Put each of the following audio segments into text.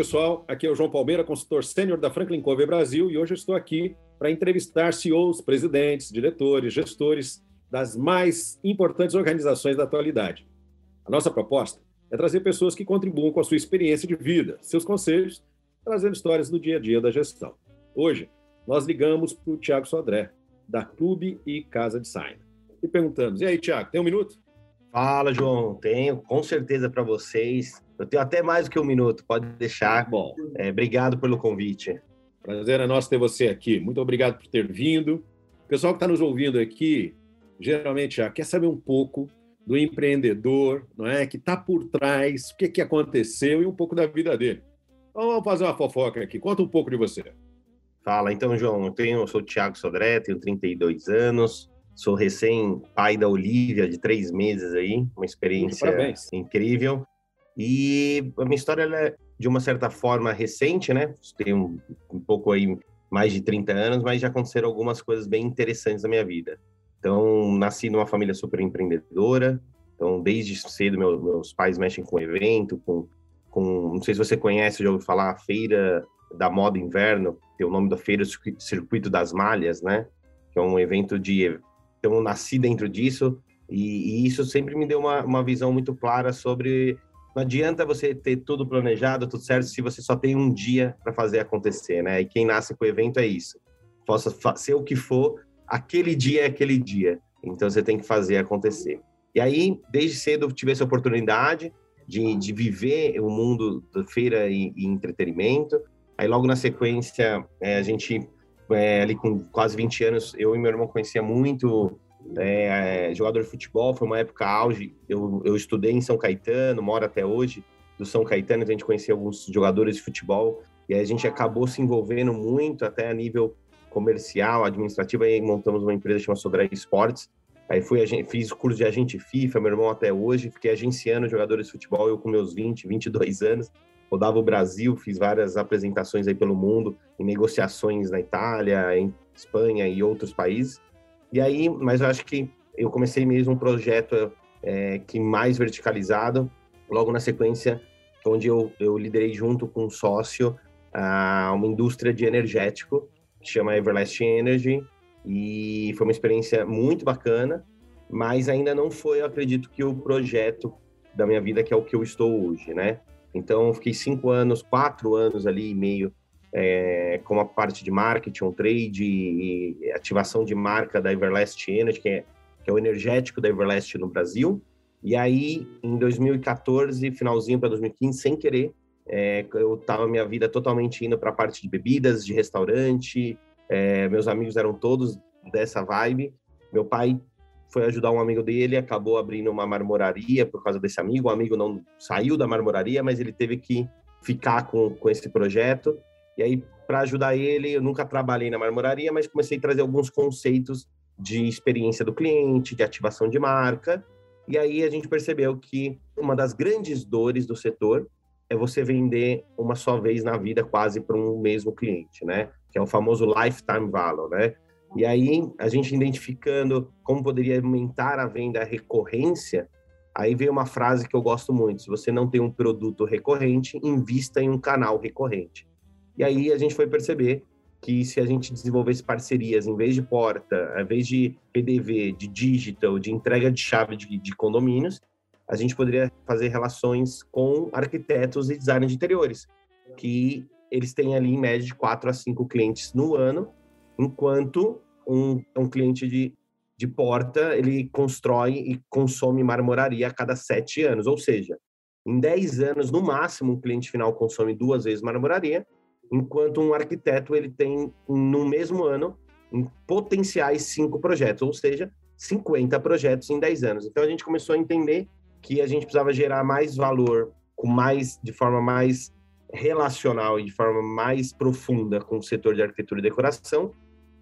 Pessoal, aqui é o João Palmeira, consultor sênior da Franklin Covey Brasil, e hoje eu estou aqui para entrevistar CEOs, presidentes, diretores, gestores das mais importantes organizações da atualidade. A nossa proposta é trazer pessoas que contribuam com a sua experiência de vida, seus conselhos, trazendo histórias do dia a dia da gestão. Hoje, nós ligamos para o Tiago Sodré, da Clube e Casa Design, e perguntamos: e aí, Tiago, tem um minuto? Fala, João. Tenho, com certeza, para vocês. Eu tenho até mais do que um minuto, pode deixar. Bom, é, obrigado pelo convite. Prazer é nosso ter você aqui. Muito obrigado por ter vindo. O pessoal que está nos ouvindo aqui, geralmente já quer saber um pouco do empreendedor, não é? Que está por trás, o que, que aconteceu e um pouco da vida dele. Então vamos fazer uma fofoca aqui. Conta um pouco de você. Fala, então, João. Eu, tenho, eu sou o Thiago Sodré, tenho 32 anos, sou recém-pai da Olivia, de três meses aí, uma experiência incrível. E a minha história é, de uma certa forma, recente, né? Tem um, um pouco aí, mais de 30 anos, mas já aconteceram algumas coisas bem interessantes na minha vida. Então, nasci numa família super empreendedora. Então, desde cedo, meu, meus pais mexem com evento, com, com... Não sei se você conhece, já ouviu falar, a Feira da Moda Inverno, tem o nome da feira Circuito das Malhas, né? Que é um evento de... Então, nasci dentro disso e, e isso sempre me deu uma, uma visão muito clara sobre não adianta você ter tudo planejado, tudo certo, se você só tem um dia para fazer acontecer, né? E quem nasce com o evento é isso. Possa ser o que for, aquele dia é aquele dia. Então você tem que fazer acontecer. E aí, desde cedo, eu tive essa oportunidade de, de viver o mundo da feira e, e entretenimento. Aí, logo na sequência, é, a gente, é, ali com quase 20 anos, eu e meu irmão conhecia muito é, jogador de futebol, foi uma época auge. Eu, eu estudei em São Caetano, moro até hoje do São Caetano, a gente conhecia alguns jogadores de futebol e a gente acabou se envolvendo muito até a nível comercial, administrativo, aí montamos uma empresa chamada Sodré Esportes. Aí fui, fiz curso de agente FIFA, meu irmão até hoje, fiquei agenciando jogadores de futebol, eu com meus 20, 22 anos, rodava o Brasil, fiz várias apresentações aí pelo mundo, em negociações na Itália, em Espanha e outros países. E aí, mas eu acho que eu comecei mesmo um projeto é, que mais verticalizado, logo na sequência, onde eu, eu liderei junto com um sócio a uma indústria de energético que chama Everlasting Energy e foi uma experiência muito bacana, mas ainda não foi, eu acredito, que o projeto da minha vida que é o que eu estou hoje, né? Então, fiquei cinco anos, quatro anos ali e meio é, como a parte de marketing, um trade e ativação de marca da Everlast Energy, que é, que é o energético da Everlast no Brasil. E aí, em 2014, finalzinho para 2015, sem querer, é, eu estava minha vida totalmente indo para a parte de bebidas, de restaurante. É, meus amigos eram todos dessa vibe. Meu pai foi ajudar um amigo dele, acabou abrindo uma marmoraria por causa desse amigo. O amigo não saiu da marmoraria, mas ele teve que ficar com, com esse projeto. E aí, para ajudar ele, eu nunca trabalhei na marmoraria, mas comecei a trazer alguns conceitos de experiência do cliente, de ativação de marca. E aí a gente percebeu que uma das grandes dores do setor é você vender uma só vez na vida quase para um mesmo cliente, né? Que é o famoso lifetime value, né? E aí a gente identificando como poderia aumentar a venda a recorrência, aí veio uma frase que eu gosto muito: se você não tem um produto recorrente, invista em um canal recorrente. E aí a gente foi perceber que se a gente desenvolvesse parcerias, em vez de porta, em vez de PDV, de digital, de entrega de chave de, de condomínios, a gente poderia fazer relações com arquitetos e designers de interiores, que eles têm ali em média de 4 a 5 clientes no ano, enquanto um, um cliente de, de porta, ele constrói e consome marmoraria a cada 7 anos, ou seja, em 10 anos, no máximo, um cliente final consome duas vezes marmoraria, enquanto um arquiteto ele tem no mesmo ano potenciais cinco projetos, ou seja, 50 projetos em 10 anos. Então a gente começou a entender que a gente precisava gerar mais valor com mais de forma mais relacional e de forma mais profunda com o setor de arquitetura e decoração.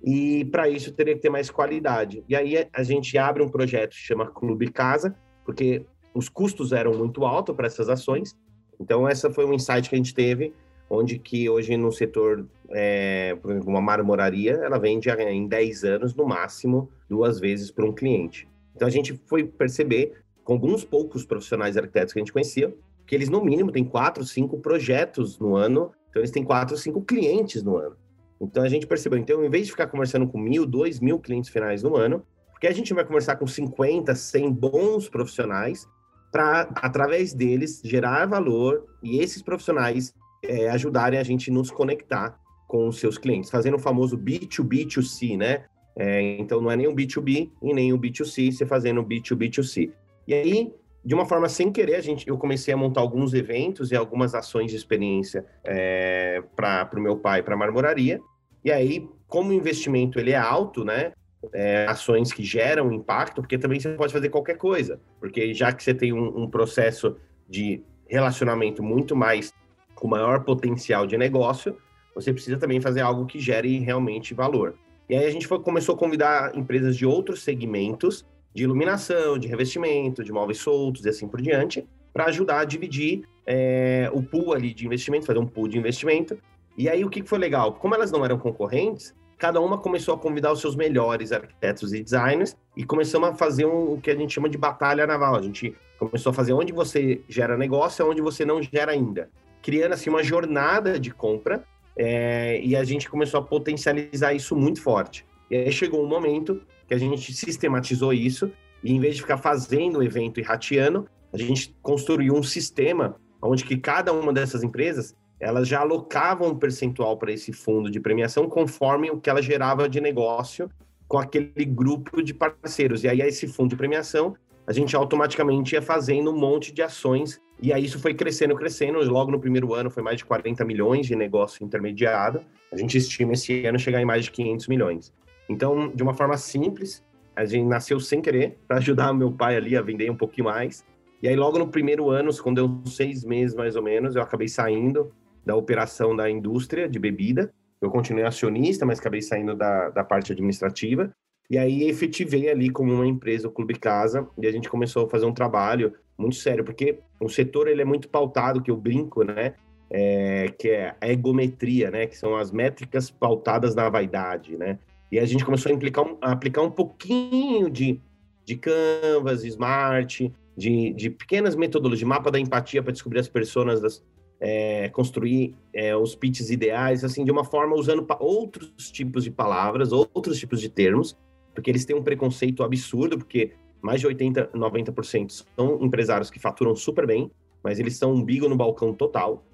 E para isso teria que ter mais qualidade. E aí a gente abre um projeto que chama Clube Casa, porque os custos eram muito altos para essas ações. Então essa foi um insight que a gente teve, onde que hoje no setor, é, por exemplo, uma marmoraria, ela vende em 10 anos no máximo duas vezes para um cliente. Então a gente foi perceber com alguns poucos profissionais arquitetos que a gente conhecia, que eles, no mínimo, têm quatro, cinco projetos no ano, então eles têm quatro, cinco clientes no ano. Então a gente percebeu, então, em vez de ficar conversando com mil, dois mil clientes finais no ano, porque a gente vai conversar com 50, 100 bons profissionais para, através deles, gerar valor e esses profissionais é, ajudarem a gente nos conectar com os seus clientes, fazendo o famoso B2B2C, né? É, então não é nem o B2B e nem o B2C, você fazendo o B2B2C. E aí de uma forma sem querer, a gente, eu comecei a montar alguns eventos e algumas ações de experiência é, para o meu pai, para a marmoraria. E aí, como o investimento ele é alto, né? É, ações que geram impacto, porque também você pode fazer qualquer coisa, porque já que você tem um, um processo de relacionamento muito mais com maior potencial de negócio, você precisa também fazer algo que gere realmente valor. E aí a gente foi, começou a convidar empresas de outros segmentos de iluminação, de revestimento, de móveis soltos e assim por diante, para ajudar a dividir é, o pool ali de investimento, fazer um pool de investimento. E aí o que foi legal? Como elas não eram concorrentes, cada uma começou a convidar os seus melhores arquitetos e designers e começamos a fazer um, o que a gente chama de batalha naval. A gente começou a fazer onde você gera negócio e onde você não gera ainda, criando assim uma jornada de compra é, e a gente começou a potencializar isso muito forte. E aí chegou um momento que a gente sistematizou isso e em vez de ficar fazendo o evento e rateando, a gente construiu um sistema onde que cada uma dessas empresas elas já alocavam um percentual para esse fundo de premiação conforme o que ela gerava de negócio com aquele grupo de parceiros. E aí, esse fundo de premiação, a gente automaticamente ia fazendo um monte de ações. E aí, isso foi crescendo, crescendo. Logo no primeiro ano, foi mais de 40 milhões de negócio intermediado. A gente estima esse ano chegar em mais de 500 milhões. Então, de uma forma simples, a gente nasceu sem querer para ajudar meu pai ali a vender um pouquinho mais. E aí, logo no primeiro ano, quando deu seis meses mais ou menos, eu acabei saindo da operação da indústria de bebida. Eu continuei acionista, mas acabei saindo da, da parte administrativa. E aí efetivei ali como uma empresa, o Clube Casa, e a gente começou a fazer um trabalho muito sério, porque o setor ele é muito pautado, que eu brinco, né? É, que é a egometria, né? Que são as métricas pautadas na vaidade, né? E a gente começou a, implicar, a aplicar um pouquinho de, de Canvas, Smart, de, de pequenas metodologias, de mapa da empatia para descobrir as pessoas, é, construir é, os pitches ideais, assim, de uma forma usando outros tipos de palavras, outros tipos de termos, porque eles têm um preconceito absurdo, porque mais de 80, 90% são empresários que faturam super bem, mas eles são um bigo no balcão total.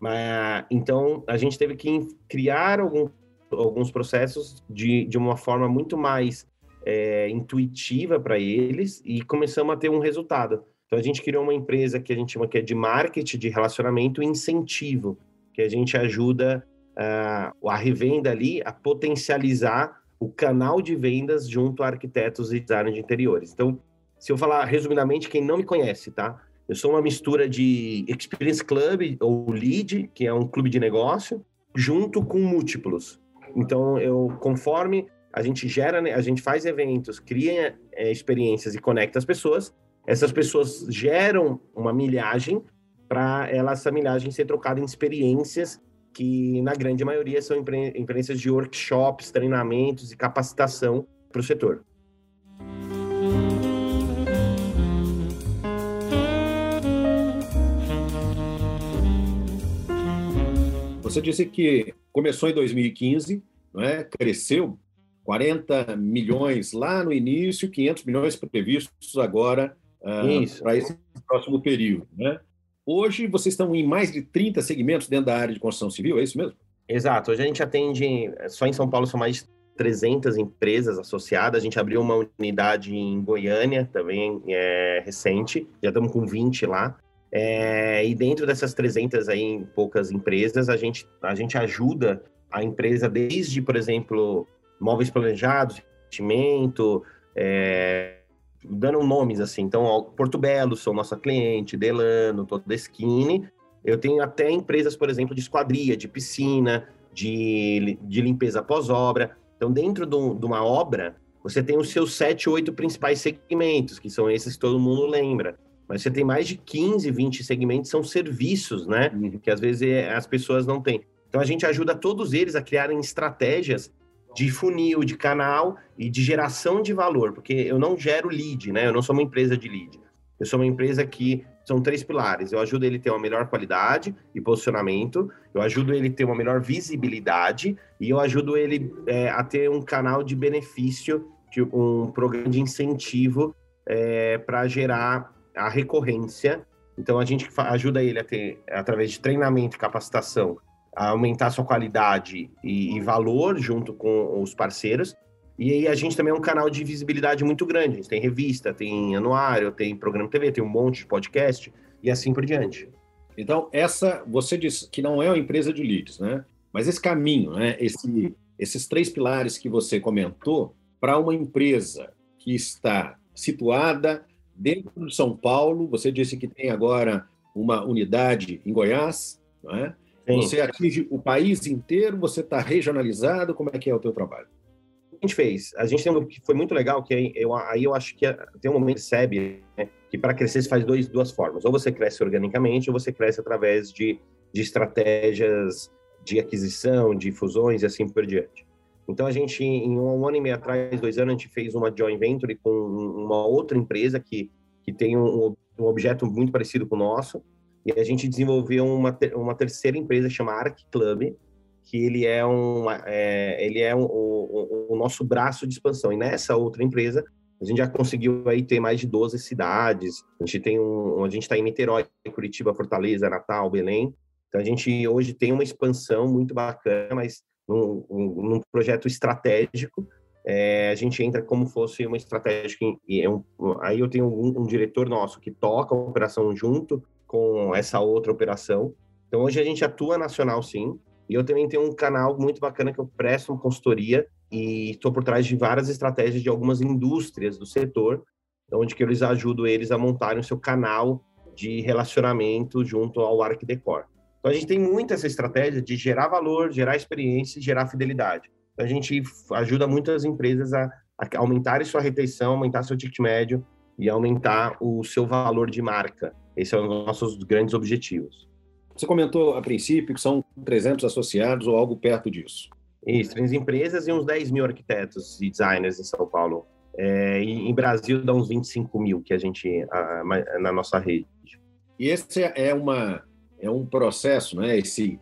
Mas, então, a gente teve que criar algum alguns processos de, de uma forma muito mais é, intuitiva para eles e começamos a ter um resultado. Então a gente criou uma empresa que a gente chama que é de marketing de relacionamento e incentivo, que a gente ajuda uh, a revenda ali a potencializar o canal de vendas junto a arquitetos e designers de interiores. Então, se eu falar resumidamente, quem não me conhece, tá? Eu sou uma mistura de Experience Club ou Lead, que é um clube de negócio, junto com múltiplos. Então, eu conforme a gente gera, né, a gente faz eventos, cria é, experiências e conecta as pessoas, essas pessoas geram uma milhagem para essa milhagem ser trocada em experiências que, na grande maioria, são experiências de workshops, treinamentos e capacitação para o setor. Você disse que começou em 2015, não é? cresceu 40 milhões lá no início, 500 milhões previstos agora uh, para esse próximo período. Né? Hoje vocês estão em mais de 30 segmentos dentro da área de construção civil, é isso mesmo? Exato. Hoje a gente atende, só em São Paulo são mais de 300 empresas associadas. A gente abriu uma unidade em Goiânia, também é recente, já estamos com 20 lá. É, e dentro dessas 300 aí, poucas empresas, a gente, a gente ajuda a empresa desde, por exemplo, móveis planejados, investimento, é, dando nomes assim. Então, Porto Belo são nossa cliente, Delano, toda Skinny. Eu tenho até empresas, por exemplo, de esquadria, de piscina, de, de limpeza pós-obra. Então, dentro de uma obra, você tem os seus sete, oito principais segmentos, que são esses que todo mundo lembra. Mas você tem mais de 15, 20 segmentos, são serviços, né? Uhum. Que às vezes é, as pessoas não têm. Então, a gente ajuda todos eles a criarem estratégias de funil, de canal e de geração de valor, porque eu não gero lead, né? Eu não sou uma empresa de lead. Eu sou uma empresa que são três pilares. Eu ajudo ele a ter uma melhor qualidade e posicionamento, eu ajudo ele a ter uma melhor visibilidade e eu ajudo ele é, a ter um canal de benefício, de um programa de incentivo é, para gerar a recorrência. Então a gente ajuda ele a ter, através de treinamento e capacitação, aumentar sua qualidade e, e valor junto com os parceiros. E aí a gente também é um canal de visibilidade muito grande. A gente tem revista, tem anuário, tem programa TV, tem um monte de podcast e assim por diante. Então, essa, você disse que não é uma empresa de leads, né? Mas esse caminho, né? Esse, esses três pilares que você comentou, para uma empresa que está situada dentro de São Paulo, você disse que tem agora uma unidade em Goiás, não é? Você atinge o país inteiro, você está regionalizado, como é que é o teu trabalho? A gente fez. A gente tem um que foi muito legal, que eu, aí eu acho que tem um momento percebe né, que para crescer se faz dois, duas formas. Ou você cresce organicamente, ou você cresce através de, de estratégias de aquisição, de fusões e assim por diante. Então a gente, em um ano e meio atrás, dois anos, a gente fez uma joint venture com uma outra empresa que, que tem um, um objeto muito parecido com o nosso, e a gente desenvolveu uma, uma terceira empresa chamada Arc Club, que ele é, um, é, ele é um, o, o, nosso braço de expansão. E nessa outra empresa, a gente já conseguiu aí ter mais de 12 cidades. A gente tem um, a gente está em Niterói, Curitiba, Fortaleza, Natal, Belém. Então a gente hoje tem uma expansão muito bacana, mas num, num projeto estratégico. É, a gente entra como fosse uma estratégia. Um, aí eu tenho um, um diretor nosso que toca a operação junto com essa outra operação. Então, hoje a gente atua nacional, sim. E eu também tenho um canal muito bacana que eu presto uma consultoria e estou por trás de várias estratégias de algumas indústrias do setor, onde que eles ajudam eles a montarem o seu canal de relacionamento junto ao Arc Decor. Então, a gente tem muito essa estratégia de gerar valor, gerar experiência e gerar fidelidade. Então, a gente ajuda muitas empresas a, a aumentarem sua retenção, aumentar seu ticket médio e aumentar o seu valor de marca. Esse é um dos nossos grandes objetivos. Você comentou a princípio que são 300 associados ou algo perto disso. Isso, três empresas e uns 10 mil arquitetos e designers em São Paulo. É, e em Brasil dá uns 25 mil que a gente a, na nossa rede. E esse é uma é um processo, né? Esse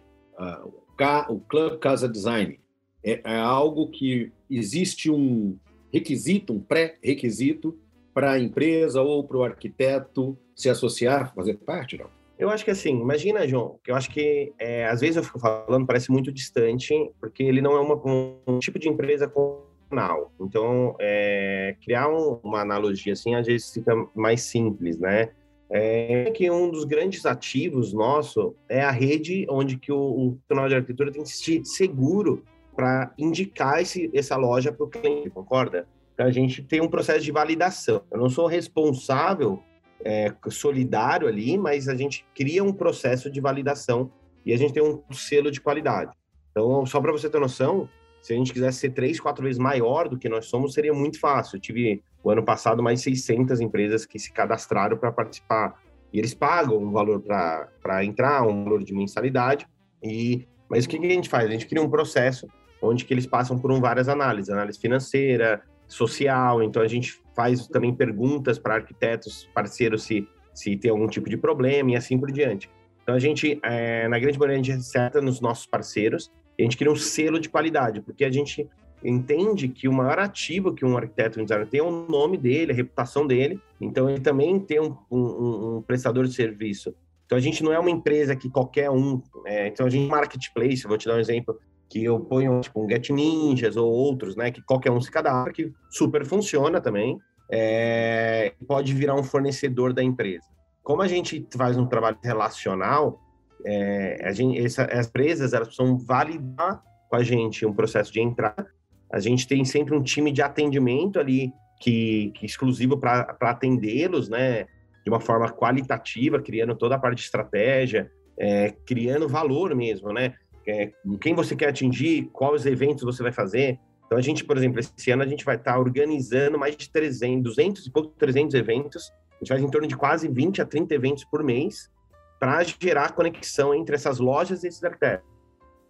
o, o Club Casa Design é, é algo que existe um requisito, um pré-requisito para a empresa ou para o arquiteto se associar, fazer parte, não? Eu acho que assim, imagina, João, que eu acho que é, às vezes eu fico falando, parece muito distante, porque ele não é uma, um, tipo de empresa convencional. Então, é, criar um, uma analogia assim, às vezes fica mais simples, né? É que um dos grandes ativos nosso é a rede onde que o, o de arquitetura tem que se seguro para indicar esse, essa loja para o cliente, concorda? A gente tem um processo de validação. Eu não sou responsável é, solidário ali, mas a gente cria um processo de validação e a gente tem um selo de qualidade. Então, só para você ter noção, se a gente quisesse ser três, quatro vezes maior do que nós somos, seria muito fácil. Eu tive, o ano passado, mais 600 empresas que se cadastraram para participar. E eles pagam um valor para entrar, um valor de mensalidade. E, mas o que, que a gente faz? A gente cria um processo onde que eles passam por um, várias análises, análise financeira, social, então a gente faz também perguntas para arquitetos parceiros se, se tem algum tipo de problema e assim por diante. Então a gente, é, na grande maioria, a gente acerta nos nossos parceiros e a gente cria um selo de qualidade, porque a gente entende que o maior ativo que um arquiteto um designer tem é o nome dele, a reputação dele, então ele também tem um, um, um prestador de serviço. Então a gente não é uma empresa que qualquer um, é, então a gente marketplace, vou te dar um exemplo, que eu ponho tipo um Get Ninjas ou outros, né, que qualquer um se cadastra, que super funciona também, é, pode virar um fornecedor da empresa. Como a gente faz um trabalho relacional, é, a gente, essa, as empresas elas precisam validar com a gente um processo de entrada. A gente tem sempre um time de atendimento ali que, que exclusivo para atendê-los, né? De uma forma qualitativa, criando toda a parte de estratégia, é, criando valor mesmo, né? É, quem você quer atingir, quais eventos você vai fazer. Então, a gente, por exemplo, esse ano a gente vai estar organizando mais de 300, 200 e pouco, 300 eventos. A gente faz em torno de quase 20 a 30 eventos por mês para gerar conexão entre essas lojas e esses arquitetos.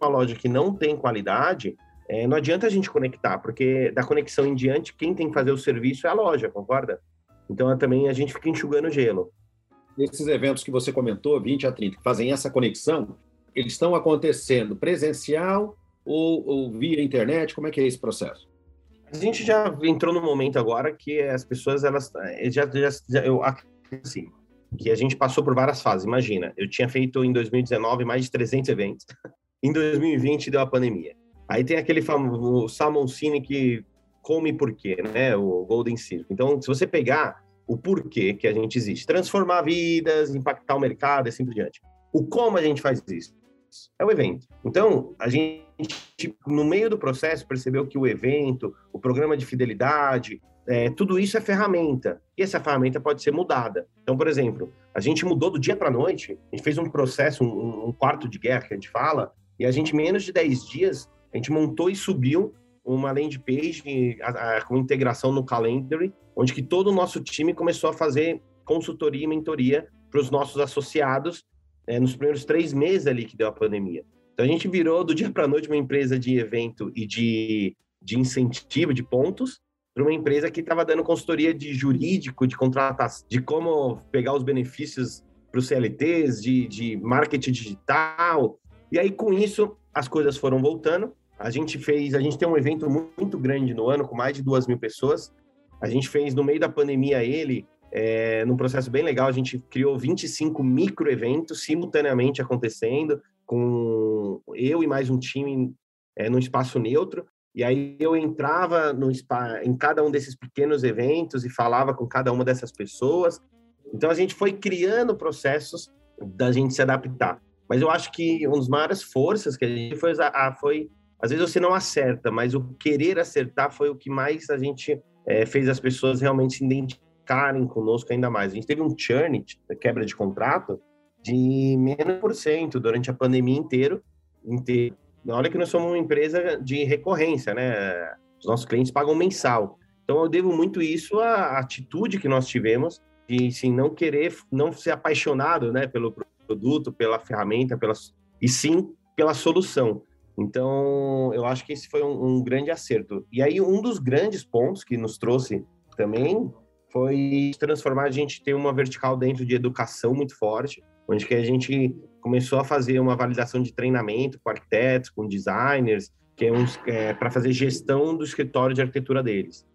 Uma loja que não tem qualidade, é, não adianta a gente conectar, porque da conexão em diante, quem tem que fazer o serviço é a loja, concorda? Então, também a gente fica enxugando gelo. Esses eventos que você comentou, 20 a 30, que fazem essa conexão, eles estão acontecendo presencial ou, ou via internet? Como é que é esse processo? A gente já entrou no momento agora que as pessoas, elas eh, já, já, eu assim, que a gente passou por várias fases. Imagina, eu tinha feito em 2019 mais de 300 eventos. Em 2020 deu a pandemia. Aí tem aquele famoso Salmon Cine que come por quê, né? O Golden Circle. Então, se você pegar o porquê que a gente existe, transformar vidas, impactar o mercado e assim por diante. O como a gente faz isso? É o evento. Então, a gente, no meio do processo, percebeu que o evento, o programa de fidelidade, é, tudo isso é ferramenta. E essa ferramenta pode ser mudada. Então, por exemplo, a gente mudou do dia para a noite, a gente fez um processo, um, um, quarto de guerra que a gente fala, e a gente, menos de 10 dias, a gente montou e subiu uma landing page com integração no Calendly, onde que todo o nosso time começou a fazer consultoria e mentoria para os nossos associados é, nos primeiros três meses ali que deu a pandemia. Então a gente virou do dia para noite uma empresa de evento e de, de incentivo de pontos para uma empresa que estava dando consultoria de jurídico, de contratação, de como pegar os benefícios para os CLTs, de, de marketing digital. E aí, com isso, as coisas foram voltando. A gente fez, a gente tem um evento muito grande no ano, com mais de duas mil pessoas. A gente fez, no meio da pandemia, ele, é, num processo bem legal, a gente criou 25 micro-eventos simultaneamente acontecendo, com eu e mais um time é, num espaço neutro. E aí eu entrava no spa, em cada um desses pequenos eventos e falava com cada uma dessas pessoas. Então a gente foi criando processos da gente se adaptar. Mas eu acho que uma das maiores forças que a gente foi, a, foi às vezes você não acerta, mas o querer acertar foi o que mais a gente é, fez as pessoas realmente se identificarem conosco ainda mais. A gente teve um churn, quebra de contrato, de menos por cento durante a pandemia inteiro, inteiro Olha que nós somos uma empresa de recorrência, né? Os nossos clientes pagam mensal. Então eu devo muito isso à atitude que nós tivemos de sim, não querer, não ser apaixonado, né, pelo produto, pela ferramenta, pela, e sim pela solução. Então eu acho que esse foi um, um grande acerto. E aí um dos grandes pontos que nos trouxe também foi transformar a gente ter uma vertical dentro de educação muito forte, onde que a gente começou a fazer uma validação de treinamento com arquitetos, com designers, que é, é para fazer gestão do escritório de arquitetura deles.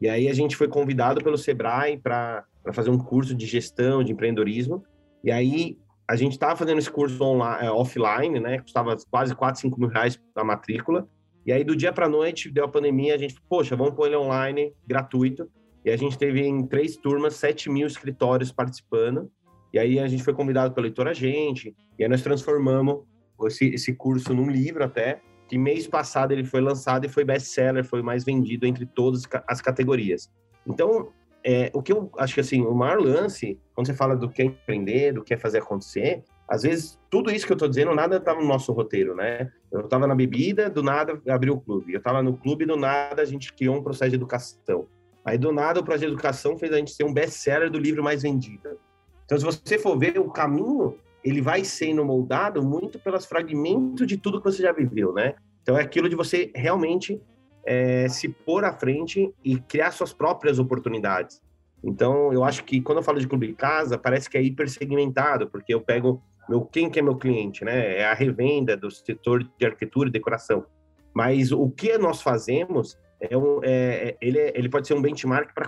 E aí a gente foi convidado pelo Sebrae para fazer um curso de gestão, de empreendedorismo. E aí a gente estava fazendo esse curso online, é, offline, né? Custava quase 4, 5 mil reais a matrícula. E aí do dia para noite deu a pandemia, a gente, poxa, vamos pôr ele online, gratuito. E a gente teve em três turmas 7 mil escritórios participando. E aí a gente foi convidado pelo Leitor Agente, e aí nós transformamos esse, esse curso num livro até, que mês passado ele foi lançado e foi best-seller, foi mais vendido entre todas as categorias. Então, é, o que eu acho que assim, o maior lance, quando você fala do que é empreender, do que é fazer acontecer, às vezes tudo isso que eu estou dizendo, nada estava no nosso roteiro, né? Eu estava na bebida, do nada abriu o clube. Eu estava no clube, do nada a gente criou um processo de educação. Aí do nada o projeto de educação fez a gente ser um best-seller do livro mais vendido. Então, se você for ver o caminho, ele vai sendo moldado muito pelos fragmentos de tudo que você já viveu, né? Então, é aquilo de você realmente é, se pôr à frente e criar suas próprias oportunidades. Então, eu acho que quando eu falo de clube de casa, parece que é hipersegmentado, porque eu pego meu, quem que é meu cliente, né? É a revenda do setor de arquitetura e decoração. Mas o que nós fazemos é um, é, é ele, é, ele pode ser um benchmark para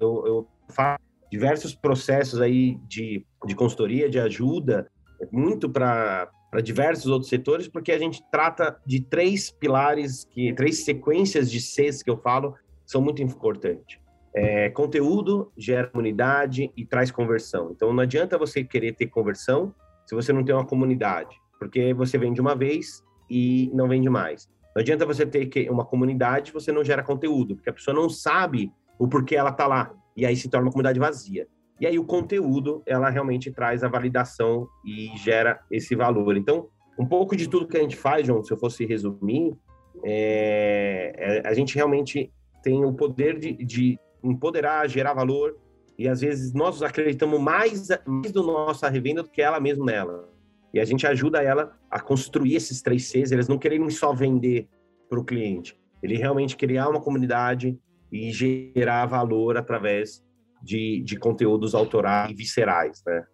eu, eu faço diversos processos aí de, de consultoria, de ajuda, muito para diversos outros setores, porque a gente trata de três pilares, que três sequências de Cs que eu falo, são muito importantes. É, conteúdo gera comunidade e traz conversão. Então, não adianta você querer ter conversão se você não tem uma comunidade, porque você vende uma vez e não vende mais. Não adianta você ter uma comunidade você não gera conteúdo, porque a pessoa não sabe o porquê ela está lá. E aí se torna uma comunidade vazia. E aí o conteúdo, ela realmente traz a validação e gera esse valor. Então, um pouco de tudo que a gente faz, João, se eu fosse resumir, é, é, a gente realmente tem o poder de, de, empoderar, gerar valor, e às vezes nós acreditamos mais, mais no nossa revenda do que ela mesma nela. E a gente ajuda ela a construir esses três Cs, eles não querem só vender para o cliente, ele realmente criar uma comunidade e gerar valor através de, de conteúdos autorais e viscerais, né?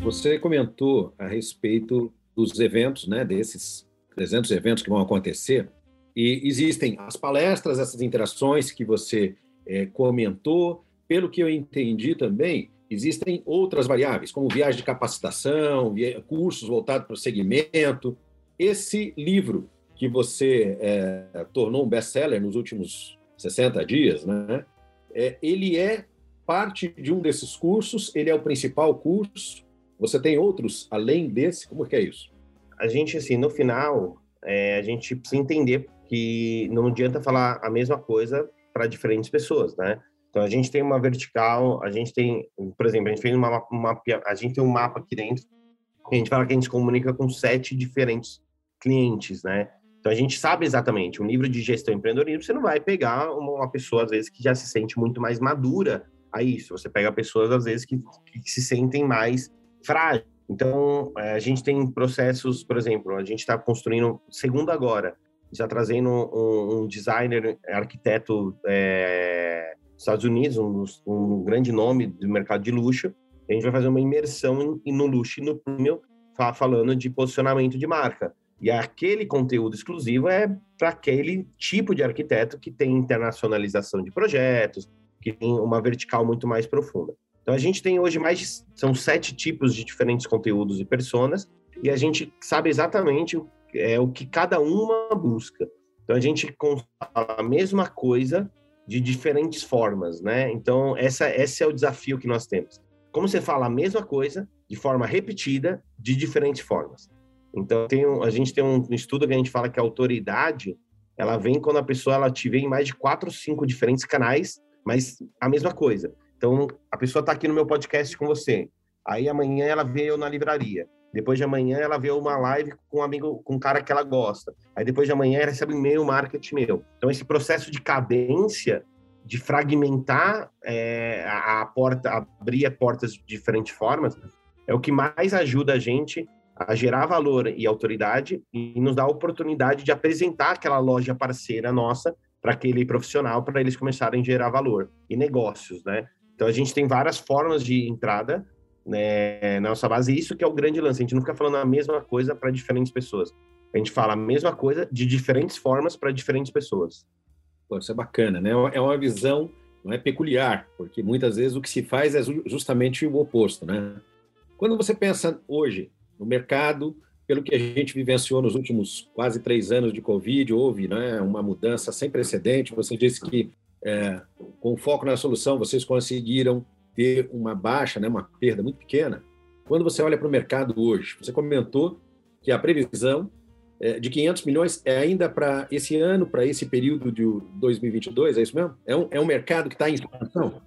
Você comentou a respeito dos eventos, né, desses 300 eventos que vão acontecer, e existem as palestras, essas interações que você é, comentou. Pelo que eu entendi também, existem outras variáveis, como viagem de capacitação, cursos voltados para o segmento. Esse livro que você é, tornou um best-seller nos últimos 60 dias, né? É, ele é parte de um desses cursos, ele é o principal curso, você tem outros além desse? Como é que é isso? A gente, assim, no final, é, a gente precisa entender que não adianta falar a mesma coisa para diferentes pessoas, né? Então a gente tem uma vertical, a gente tem, por exemplo, a gente fez uma, uma a gente tem um mapa aqui dentro. A gente fala que a gente comunica com sete diferentes clientes, né? Então a gente sabe exatamente, um livro de gestão empreendedorismo, você não vai pegar uma pessoa às vezes que já se sente muito mais madura a isso. Você pega pessoas às vezes que, que se sentem mais frágil. Então, é, a gente tem processos, por exemplo, a gente está construindo, segundo agora, já trazendo um, um designer, arquiteto é, dos Estados Unidos, um, um, grande nome do mercado de luxo. A gente vai fazer uma imersão no luxo e no premium, falando de posicionamento de marca. E aquele conteúdo exclusivo é para aquele tipo de arquiteto que tem internacionalização de projetos, que tem uma vertical muito mais profunda. Então a gente tem hoje mais de, são sete tipos de diferentes conteúdos e personas e a gente sabe exatamente é, o que cada uma busca. Então a gente fala a mesma coisa de diferentes formas, né? Então essa esse é o desafio que nós temos. Como você fala a mesma coisa de forma repetida de diferentes formas. Então tem um, a gente tem um estudo que a gente fala que a autoridade ela vem quando a pessoa ela te vê em mais de quatro, cinco diferentes canais, mas a mesma coisa. Então, a pessoa está aqui no meu podcast com você. Aí amanhã ela vê eu na livraria. Depois de amanhã ela vê uma live com um amigo, com um cara que ela gosta. Aí depois de amanhã ela recebe um e-mail marketing meu. Então, esse processo de cadência, de fragmentar é, a, a, porta, abrir portas de diferentes formas, é o que mais ajuda a gente a gerar valor e autoridade e nos dá a oportunidade de apresentar aquela loja parceira nossa para aquele profissional, para eles começarem a gerar valor e negócios, né? Então a gente tem várias formas de entrada né, na nossa base, e isso que é o grande lance. A gente não fica falando a mesma coisa para diferentes pessoas. A gente fala a mesma coisa de diferentes formas para diferentes pessoas. Pô, isso é bacana, né? É uma visão não é peculiar, porque muitas vezes o que se faz é justamente o oposto, né? Quando você pensa hoje no mercado, pelo que a gente vivenciou nos últimos quase três anos de Covid, houve né, uma mudança sem precedente. Você disse que é, com foco na solução, vocês conseguiram ter uma baixa, né, uma perda muito pequena. Quando você olha para o mercado hoje, você comentou que a previsão é, de 500 milhões é ainda para esse ano, para esse período de 2022, é isso mesmo? É um, é um mercado que está em expansão?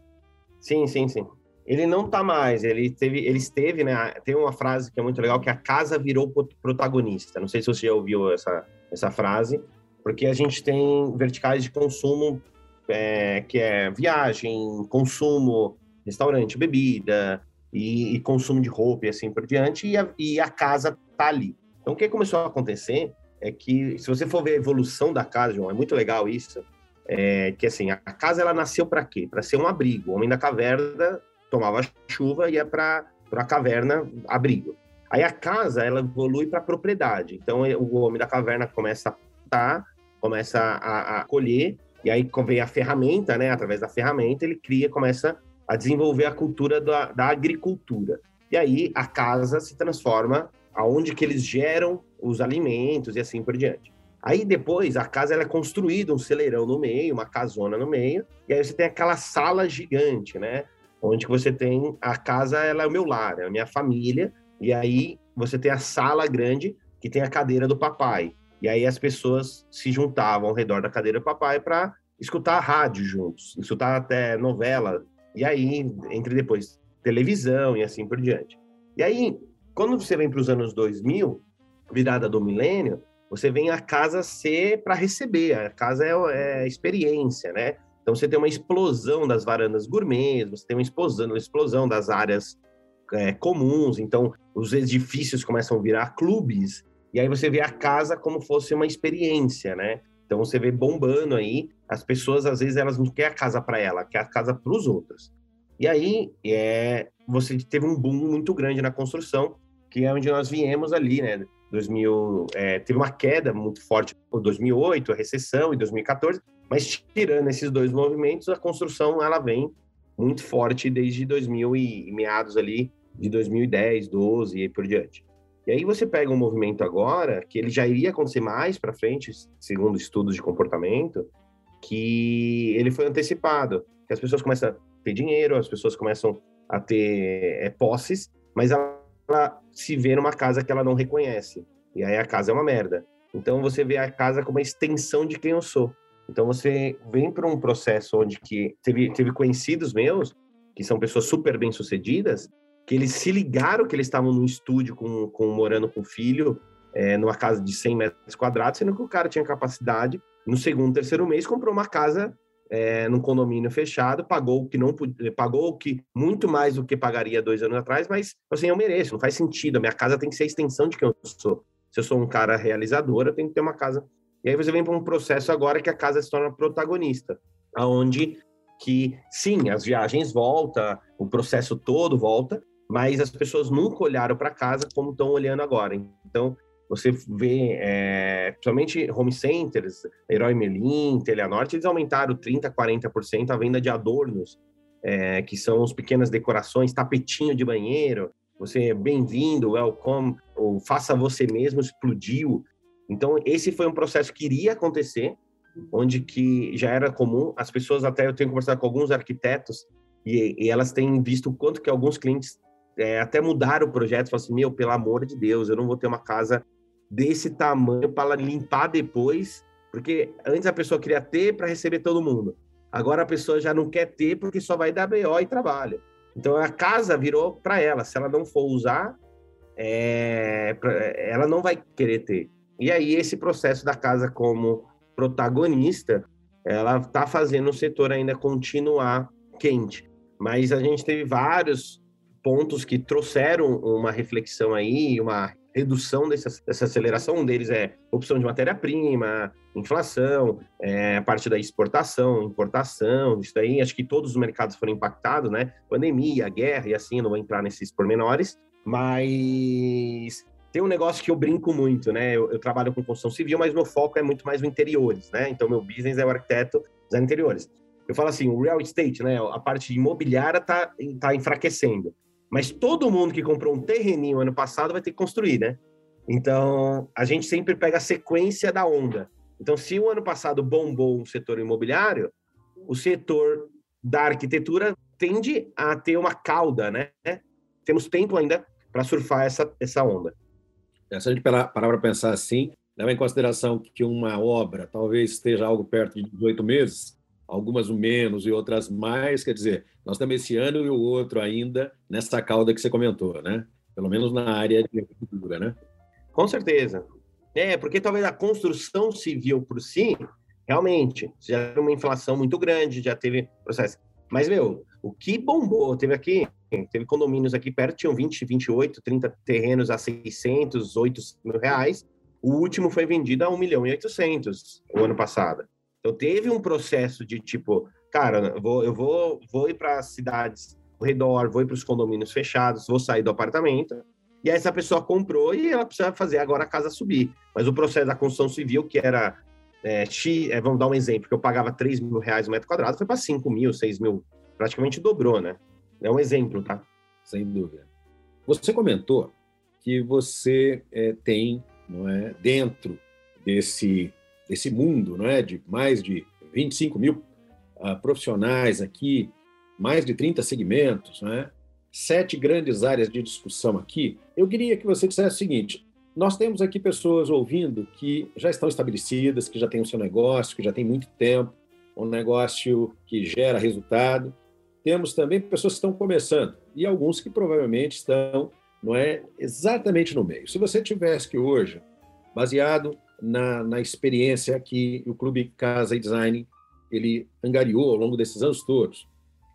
Sim, sim, sim. Ele não está mais, ele teve, ele esteve, né? Tem uma frase que é muito legal, que a casa virou protagonista. Não sei se você já ouviu essa, essa frase, porque a gente tem verticais de consumo é, que é viagem, consumo, restaurante, bebida e, e, consumo de roupa e assim por diante, e a, e a casa tá ali. Então, o que começou a acontecer é que, se você for ver a evolução da casa, João, é muito legal isso, é, que assim, a casa ela nasceu para quê? Para ser um abrigo. O homem da caverna tomava chuva e ia para a caverna abrigo. Aí a casa ela evolui para propriedade. Então o homem da caverna começa a plantar, começa a, a colher e aí vem a ferramenta, né? Através da ferramenta, ele cria, começa a desenvolver a cultura da, da agricultura. E aí a casa se transforma aonde que eles geram os alimentos e assim por diante. Aí depois a casa é construída, um celeirão no meio, uma casona no meio, e aí você tem aquela sala gigante, né? onde você tem a casa, ela é o meu lar, é a minha família, e aí você tem a sala grande que tem a cadeira do papai. E aí as pessoas se juntavam ao redor da cadeira do papai para escutar rádio juntos, escutar até novela, e aí entre depois televisão e assim por diante. E aí, quando você vem para os anos 2000, virada do milênio, você vem a casa ser para receber, a casa é, é experiência, né? Então você tem uma explosão das varandas gourmet, você tem uma explosão, uma explosão das áreas é, comuns, então os edifícios começam a virar clubes, e aí você vê a casa como fosse uma experiência, né? Então você vê bombando aí, as pessoas às vezes elas não querem a casa para ela, quer a casa para os outros. E aí é, você teve um boom muito grande na construção, que é onde nós viemos ali, né? 2000, é, teve uma queda muito forte em 2008, a recessão, em 2014, mas tirando esses dois movimentos, a construção ela vem muito forte desde 2000 e meados ali de 2010, 12 e por diante. E aí você pega um movimento agora que ele já iria acontecer mais para frente, segundo estudos de comportamento, que ele foi antecipado, que as pessoas começam a ter dinheiro, as pessoas começam a ter é, posses, mas ela ela se vê numa casa que ela não reconhece. E aí a casa é uma merda. Então você vê a casa como uma extensão de quem eu sou. Então você vem para um processo onde que teve, teve conhecidos meus, que são pessoas super bem-sucedidas, que eles se ligaram que eles estavam num estúdio com, com morando com o filho, é, numa casa de 100 metros quadrados, sendo que o cara tinha capacidade, no segundo, terceiro mês, comprou uma casa é, num condomínio fechado, pagou o que não pagou o que muito mais do que pagaria dois anos atrás, mas assim, eu mereço, não faz sentido. A minha casa tem que ser a extensão de quem eu sou. Se eu sou um cara realizador, eu tenho que ter uma casa. E aí você vem para um processo agora que a casa se torna protagonista, aonde que sim, as viagens voltam, o processo todo volta, mas as pessoas nunca olharam para casa como estão olhando agora. Então, você vê, é, principalmente home centers, Herói Merlin, Teleanorte, eles aumentaram 30%, 40% a venda de adornos, é, que são as pequenas decorações, tapetinho de banheiro, você é bem-vindo, welcome, ou faça você mesmo, explodiu. Então, esse foi um processo que iria acontecer, onde que já era comum, as pessoas até, eu tenho conversado com alguns arquitetos, e, e elas têm visto o quanto que alguns clientes é, até mudaram o projeto, falaram assim, meu, pelo amor de Deus, eu não vou ter uma casa desse tamanho para limpar depois, porque antes a pessoa queria ter para receber todo mundo. Agora a pessoa já não quer ter porque só vai dar BO e trabalho. Então a casa virou para ela. Se ela não for usar, é, ela não vai querer ter. E aí esse processo da casa como protagonista, ela está fazendo o setor ainda continuar quente. Mas a gente teve vários pontos que trouxeram uma reflexão aí, uma redução dessa, dessa aceleração. Um deles é opção de matéria-prima, inflação, é, a parte da exportação, importação, isso daí. Acho que todos os mercados foram impactados, né? Pandemia, guerra e assim, não vou entrar nesses pormenores, mas tem um negócio que eu brinco muito, né? Eu, eu, trabalho com construção civil, mas meu foco é muito mais no interiores, né? Então, meu business é o arquiteto dos interiores. Eu falo assim, o real estate, né? A parte imobiliária tá, tá enfraquecendo. Mas todo mundo que comprou um terreninho ano passado vai ter que construir, né? Então, a gente sempre pega a sequência da onda. Então, se o ano passado bombou o setor imobiliário, o setor da arquitetura tende a ter uma cauda, né? Temos tempo ainda para surfar essa, essa onda. É, se a gente parar para pensar assim, leva em consideração que uma obra talvez esteja algo perto de 18 meses, algumas menos e outras mais, quer dizer, nós temos esse ano e o outro ainda nessa cauda que você comentou, né? Pelo menos na área de agricultura, né? Com certeza. É, porque talvez a construção civil por si, realmente, já teve uma inflação muito grande, já teve processo. Mas, meu, o que bombou? Teve aqui, teve condomínios aqui perto, tinham 20, 28, 30 terrenos a 600, 800 mil reais. O último foi vendido a 1 milhão e 800 o ano passado. Então teve um processo de tipo, cara, eu vou, eu vou, vou ir para as cidades ao redor, vou ir para os condomínios fechados, vou sair do apartamento. E aí essa pessoa comprou e ela precisa fazer agora a casa subir. Mas o processo da construção civil, que era é, X, é, vamos dar um exemplo, que eu pagava 3 mil reais o metro quadrado, foi para 5 mil, 6 mil, praticamente dobrou, né? É um exemplo, tá? Sem dúvida. Você comentou que você é, tem, não é, dentro desse desse mundo, não é? De mais de 25 mil uh, profissionais aqui mais de 30 segmentos, né? sete grandes áreas de discussão aqui. Eu queria que você dissesse o seguinte: nós temos aqui pessoas ouvindo que já estão estabelecidas, que já têm o seu negócio, que já tem muito tempo, um negócio que gera resultado. Temos também pessoas que estão começando e alguns que provavelmente estão, não é, exatamente no meio. Se você tivesse que hoje, baseado na, na experiência que o Clube Casa e Design ele angariou ao longo desses anos todos,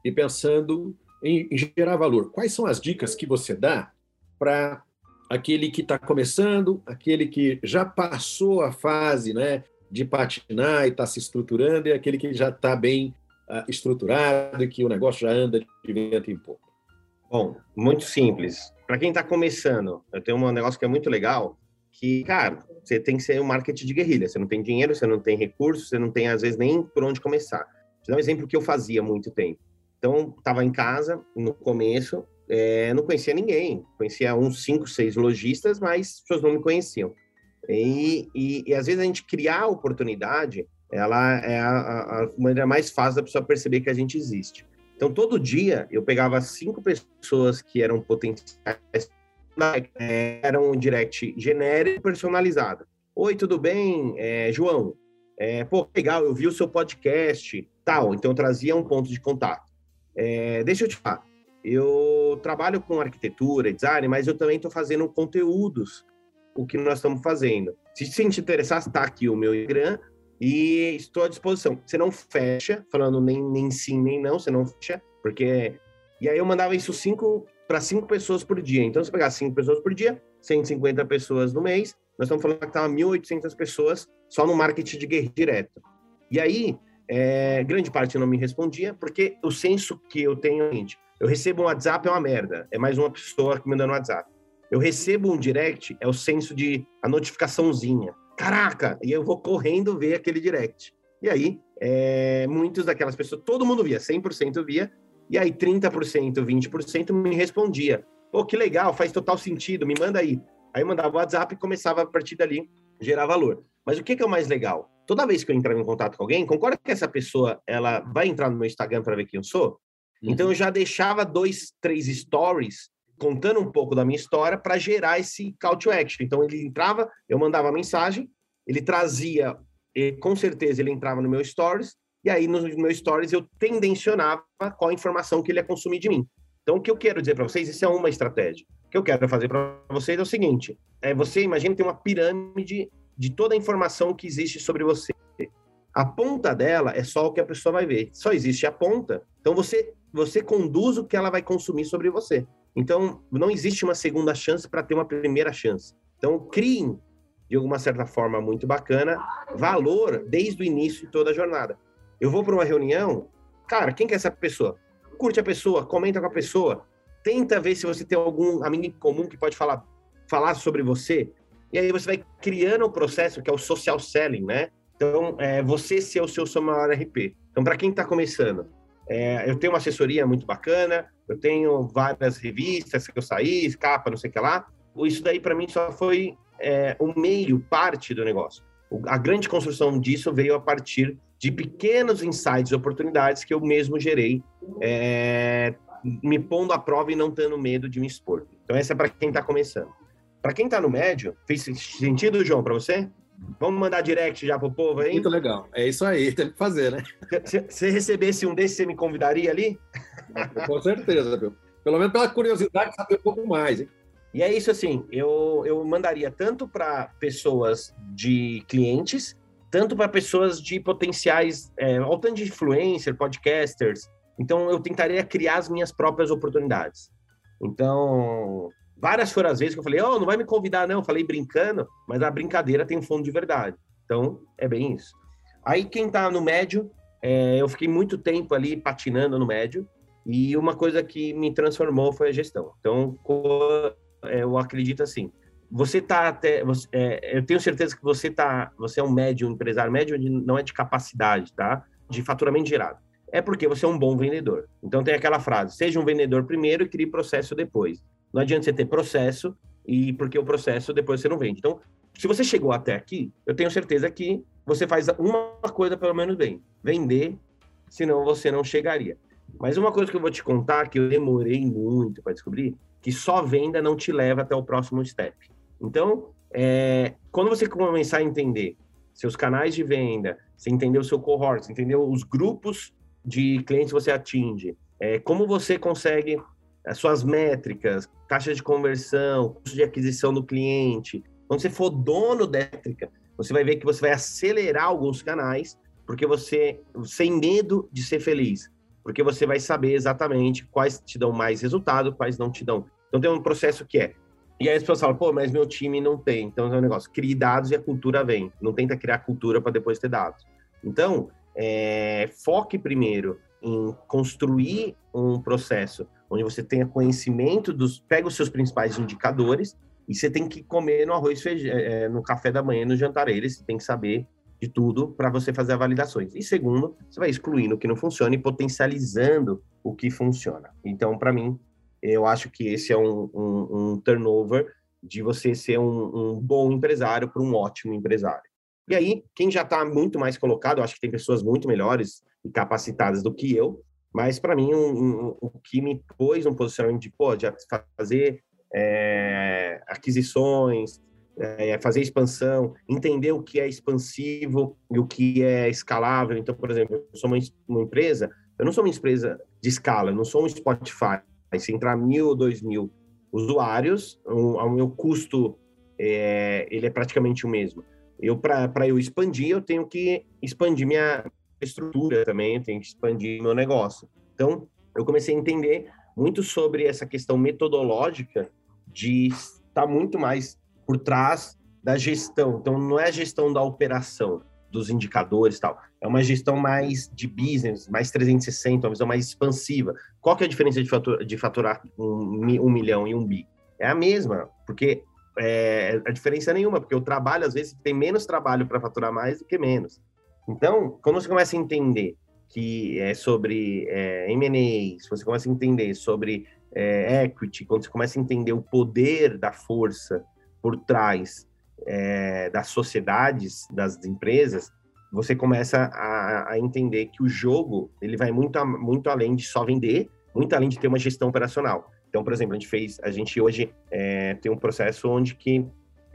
e pensando em, em gerar valor, quais são as dicas que você dá para aquele que está começando, aquele que já passou a fase né, de patinar e está se estruturando, e aquele que já está bem uh, estruturado e que o negócio já anda de vento em pouco? Bom, muito simples. Para quem está começando, eu tenho um negócio que é muito legal, que, cara, você tem que ser um marketing de guerrilha. Você não tem dinheiro, você não tem recursos, você não tem, às vezes, nem por onde começar. Vou dar um exemplo que eu fazia há muito tempo. Então, estava em casa, no começo, é, não conhecia ninguém. Conhecia uns cinco, seis lojistas, mas as pessoas não me conheciam. E, e, e às vezes a gente criar a oportunidade, ela é a, a, maneira mais fácil da pessoa perceber que a gente existe. Então, todo dia eu pegava cinco pessoas que eram potenciais, eram um direct genérico personalizado. Oi, tudo bem, é, João? É, pô, legal, eu vi o seu podcast, tal. Então, trazia um ponto de contato. É, deixa eu te falar, eu trabalho com arquitetura, design, mas eu também estou fazendo conteúdos, o que nós estamos fazendo. Se te interessar, está aqui o meu Instagram e estou à disposição. Você não fecha, falando nem, nem sim, nem não, você não fecha, porque... E aí eu mandava isso cinco para cinco pessoas por dia. Então, se pegar cinco pessoas por dia, 150 pessoas no mês, nós estamos falando que estava 1.800 pessoas só no marketing de guerra direto. E aí, é, grande parte não me respondia, porque o senso que eu tenho é o seguinte, eu recebo um WhatsApp, é uma merda. É mais uma pessoa que me mandando um WhatsApp. Eu recebo um direct, é o senso de a notificaçãozinha. Caraca! E eu vou correndo ver aquele direct. E aí, é, muitas daquelas pessoas, todo mundo via, 100% via. E aí, 30%, 20% me respondia. Pô, que legal, faz total sentido, me manda aí. Aí eu mandava o WhatsApp e começava a partir dali gerar valor. Mas o que, que é o mais legal? Toda vez que eu entrava em contato com alguém, concorda que essa pessoa ela vai entrar no meu Instagram para ver quem eu sou? Então eu já deixava dois, três stories contando um pouco da minha história para gerar esse call to action. Então ele entrava, eu mandava mensagem, ele trazia, e, com certeza ele entrava no meu stories, e aí nos meus stories eu tendencionava qual a informação que ele ia consumir de mim. Então o que eu quero dizer para vocês, isso é uma estratégia. O que eu quero fazer para vocês é o seguinte: é você imagina ter uma pirâmide de toda a informação que existe sobre você. A ponta dela é só o que a pessoa vai ver. Só existe a ponta. Então você você conduz o que ela vai consumir sobre você. Então, não existe uma segunda chance para ter uma primeira chance. Então, criem, de alguma certa forma muito bacana, valor desde o início de toda a jornada. Eu vou para uma reunião, cara, quem que é essa pessoa? Curte a pessoa, comenta com a pessoa, tenta ver se você tem algum amigo em comum que pode falar, falar sobre você. E aí você vai criando o processo que é o social selling, né? Então, é, você ser o seu, maior RP. Então, para quem está começando, é, eu tenho uma assessoria muito bacana, eu tenho várias revistas que eu saí, capa, não sei o que lá. Isso daí, para mim, só foi é, o meio, parte do negócio. A grande construção disso veio a partir de pequenos insights, oportunidades que eu mesmo gerei, é, me pondo à prova e não tendo medo de me expor. Então, essa é para quem está começando. Para quem está no médio, fez sentido, João, para você? Vamos mandar direct já pro povo aí? Muito legal. É isso aí, tem que fazer, né? Se você recebesse um desses, você me convidaria ali? Com certeza, viu? Pelo menos pela curiosidade de saber um pouco mais, hein? E é isso assim, eu, eu mandaria tanto para pessoas de clientes, tanto para pessoas de potenciais, é, ao tanto de influencer, podcasters. Então, eu tentaria criar as minhas próprias oportunidades. Então, Várias foram as vezes que eu falei, oh, não vai me convidar, não. Eu falei brincando, mas a brincadeira tem um fundo de verdade. Então, é bem isso. Aí, quem tá no médio, é, eu fiquei muito tempo ali patinando no médio, e uma coisa que me transformou foi a gestão. Então, é, eu acredito assim, você tá até, você, é, eu tenho certeza que você tá, você é um médio, um empresário médio, não é de capacidade, tá? De faturamento gerado. É porque você é um bom vendedor. Então tem aquela frase: seja um vendedor primeiro e crie processo depois. Não adianta você ter processo e porque o processo depois você não vende. Então, se você chegou até aqui, eu tenho certeza que você faz uma coisa pelo menos bem: vender, senão você não chegaria. Mas uma coisa que eu vou te contar, que eu demorei muito para descobrir, que só venda não te leva até o próximo step. Então, é, quando você começar a entender seus canais de venda, você entender o seu cohort, entender os grupos de clientes que você atinge, é, como você consegue as suas métricas, taxa de conversão, custo de aquisição do cliente. Quando você for dono da métrica, você vai ver que você vai acelerar alguns canais, porque você, sem medo de ser feliz, porque você vai saber exatamente quais te dão mais resultado, quais não te dão. Então tem um processo que é. E aí as pessoas falam, pô, mas meu time não tem. Então é um negócio, crie dados e a cultura vem. Não tenta criar cultura para depois ter dados. Então, é, foque primeiro em construir um processo onde você tenha conhecimento dos. Pega os seus principais indicadores e você tem que comer no arroz, feijão, é, no café da manhã, no jantar eles, tem que saber de tudo para você fazer as validações. E segundo, você vai excluindo o que não funciona e potencializando o que funciona. Então, para mim, eu acho que esse é um, um, um turnover de você ser um, um bom empresário para um ótimo empresário. E aí, quem já está muito mais colocado, eu acho que tem pessoas muito melhores e capacitadas do que eu, mas para mim, o que me pôs um posicionamento de, pô, de fazer é, aquisições, é, fazer expansão, entender o que é expansivo e o que é escalável. Então, por exemplo, eu sou uma, uma empresa, eu não sou uma empresa de escala, eu não sou um Spotify. Se entrar mil ou dois mil usuários, o, o meu custo é, ele é praticamente o mesmo. Eu para eu expandir, eu tenho que expandir minha estrutura também, eu tenho que expandir meu negócio. Então, eu comecei a entender muito sobre essa questão metodológica de estar muito mais por trás da gestão. Então, não é a gestão da operação, dos indicadores tal. É uma gestão mais de business, mais 360, uma visão mais expansiva. Qual que é a diferença de, fatura, de faturar um, um, milhão e um bi? É a mesma, porque é, a diferença é nenhuma, porque o trabalho, às vezes, tem menos trabalho para faturar mais do que menos. Então, quando você começa a entender que é sobre é, M&A, se você começa a entender sobre é, equity, quando você começa a entender o poder da força por trás é, das sociedades, das empresas, você começa a, a, entender que o jogo ele vai muito, muito além de só vender, muito além de ter uma gestão operacional. Então, por exemplo, a gente fez, a gente hoje é, tem um processo onde que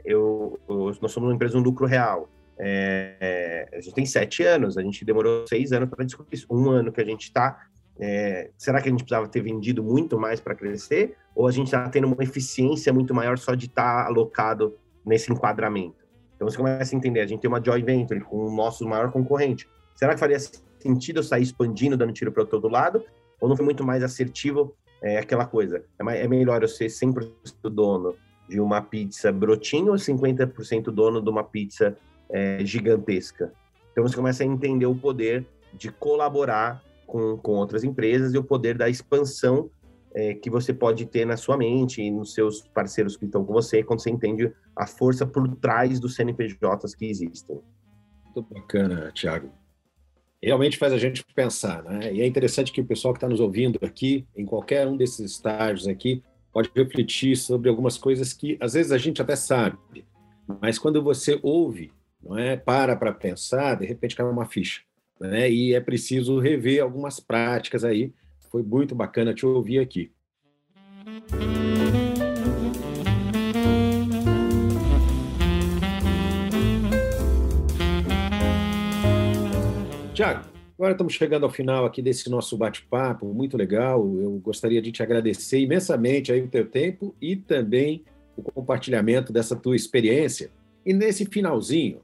eu, eu, nós somos uma empresa um lucro real. É, a gente tem sete anos, a gente demorou seis anos para descobrir isso. Um ano que a gente está. É, será que a gente precisava ter vendido muito mais para crescer? Ou a gente está tendo uma eficiência muito maior só de estar tá alocado nesse enquadramento? Então você começa a entender, a gente tem uma joint venture com o nosso maior concorrente. Será que faria sentido eu sair expandindo, dando tiro para todo lado? Ou não foi muito mais assertivo é, aquela coisa? É, é melhor eu ser 100% dono de uma pizza brotinho ou 50% dono de uma pizza é, gigantesca. Então você começa a entender o poder de colaborar com, com outras empresas e o poder da expansão é, que você pode ter na sua mente e nos seus parceiros que estão com você, quando você entende a força por trás dos CNPJs que existem. Muito bacana, Thiago. Realmente faz a gente pensar, né? E é interessante que o pessoal que está nos ouvindo aqui, em qualquer um desses estágios aqui, pode refletir sobre algumas coisas que às vezes a gente até sabe, mas quando você ouve não é? Para para pensar, de repente cai uma ficha, né? E é preciso rever algumas práticas aí. Foi muito bacana te ouvir aqui. Tiago, agora estamos chegando ao final aqui desse nosso bate-papo, muito legal. Eu gostaria de te agradecer imensamente aí o teu tempo e também o compartilhamento dessa tua experiência. E nesse finalzinho,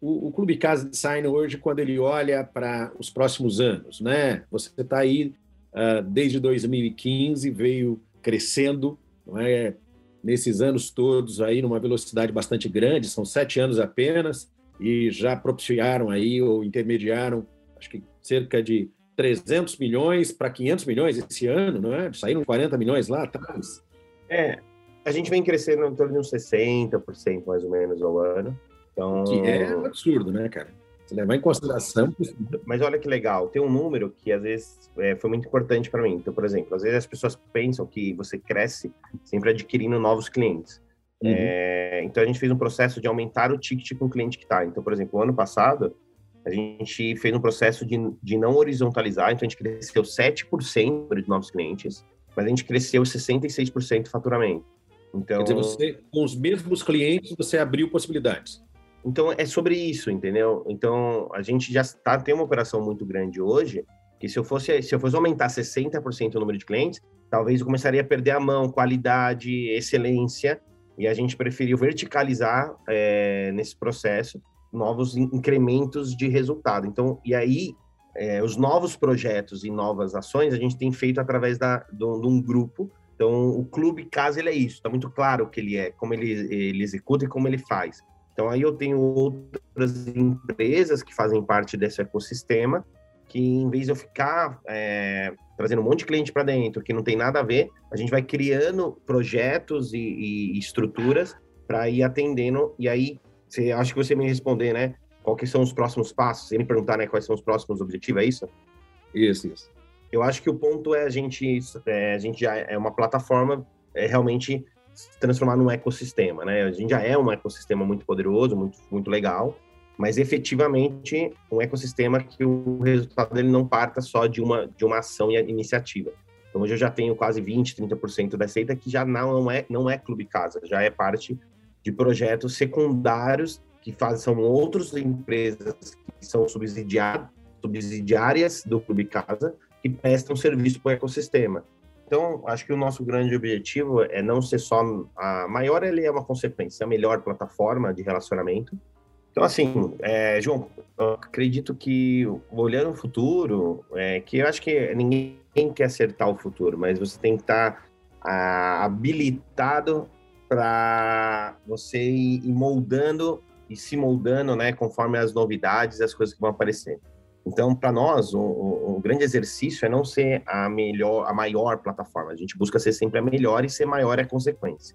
o, o Clube Casa Design hoje, quando ele olha para os próximos anos, né? Você está aí desde 2015, veio crescendo, é? Nesses anos todos aí, numa velocidade bastante grande, são sete anos apenas, e já propiciaram aí, ou intermediaram, acho que cerca de 300 milhões para 500 milhões esse ano, não é? Saíram 40 milhões lá atrás. É, a gente vem crescendo em torno de uns 60% mais ou menos ao ano. Então... Que é um absurdo, né, cara? Você levar em consideração. Mas olha que legal, tem um número que às vezes é, foi muito importante para mim. Então, por exemplo, às vezes as pessoas pensam que você cresce sempre adquirindo novos clientes. Uhum. É, então a gente fez um processo de aumentar o ticket com o cliente que está. Então, por exemplo, ano passado a gente fez um processo de, de não horizontalizar, então a gente cresceu 7% de novos clientes, mas a gente cresceu 66% de faturamento. Então, Quer dizer, você, com os mesmos clientes, você abriu possibilidades. Então, é sobre isso, entendeu? Então, a gente já tá, tem uma operação muito grande hoje, que se eu fosse, se eu fosse aumentar 60% o número de clientes, talvez eu começaria a perder a mão, qualidade, excelência, e a gente preferiu verticalizar é, nesse processo novos incrementos de resultado. Então, e aí, é, os novos projetos e novas ações a gente tem feito através da, de um grupo. Então, o Clube Casa, ele é isso, está muito claro o que ele é, como ele, ele executa e como ele faz. Então, aí eu tenho outras empresas que fazem parte desse ecossistema, que em vez de eu ficar é, trazendo um monte de cliente para dentro, que não tem nada a ver, a gente vai criando projetos e, e estruturas para ir atendendo, e aí você, acho que você me responder, né? Quais são os próximos passos? Você me perguntar, né? Quais são os próximos objetivos, é isso? Isso, isso. Eu acho que o ponto é a gente, é, a gente já é uma plataforma, é realmente se transformar num ecossistema, né? A gente já é um ecossistema muito poderoso, muito, muito legal, mas efetivamente um ecossistema que o resultado dele não parta só de uma, de uma ação e iniciativa. Então hoje eu já tenho quase 20, 30% da receita que já não é, não é Clube Casa, já é parte de projetos secundários que fazem, são outras empresas que são subsidiárias do Clube Casa, que prestam serviço para o ecossistema. Então, acho que o nosso grande objetivo é não ser só a maior, ele é uma consequência, a melhor plataforma de relacionamento. Então, assim, é, João, acredito que olhando o futuro, é, que eu acho que ninguém quer acertar o futuro, mas você tem que estar ah, habilitado para você ir moldando e se moldando, né, conforme as novidades, as coisas que vão aparecendo. Então, para nós, o, o, grande exercício é não ser a melhor, a maior plataforma. A gente busca ser sempre a melhor e ser maior é a consequência.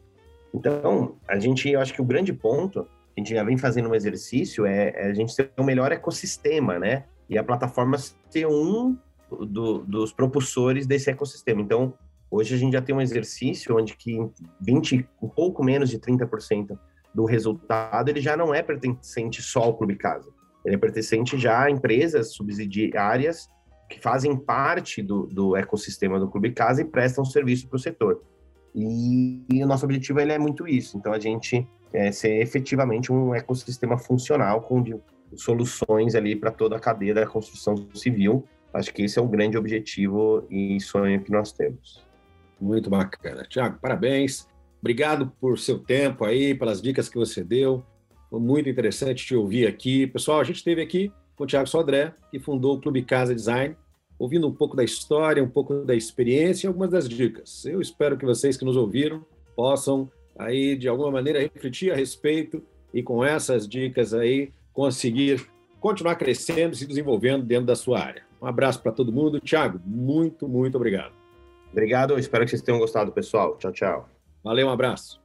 Então, a gente, eu acho que o grande ponto, a gente já vem fazendo um exercício, é, é a gente ter o melhor ecossistema, né? E a plataforma ser um do, dos propulsores desse ecossistema. Então, Hoje a gente já tem um exercício onde que 20, um pouco menos de 30% do resultado, ele já não é pertencente só ao Clube Casa. Ele é pertencente já a empresas subsidiárias que fazem parte do, do ecossistema do Clube Casa e prestam serviço para o setor. E, e, o nosso objetivo ele é muito isso. Então, a gente é ser efetivamente um ecossistema funcional com de, soluções ali para toda a cadeia da construção civil. Acho que esse é o grande objetivo e sonho que nós temos. Muito bacana. Tiago, parabéns. Obrigado por seu tempo aí, pelas dicas que você deu. Foi muito interessante te ouvir aqui. Pessoal, a gente esteve aqui com o Tiago Sodré, que fundou o Clube Casa Design, ouvindo um pouco da história, um pouco da experiência e algumas das dicas. Eu espero que vocês que nos ouviram possam aí de alguma maneira refletir a respeito e com essas dicas aí conseguir continuar crescendo e se desenvolvendo dentro da sua área. Um abraço para todo mundo. Tiago, muito, muito obrigado. Obrigado, espero que vocês tenham gostado, pessoal. Tchau, tchau. Valeu, um abraço.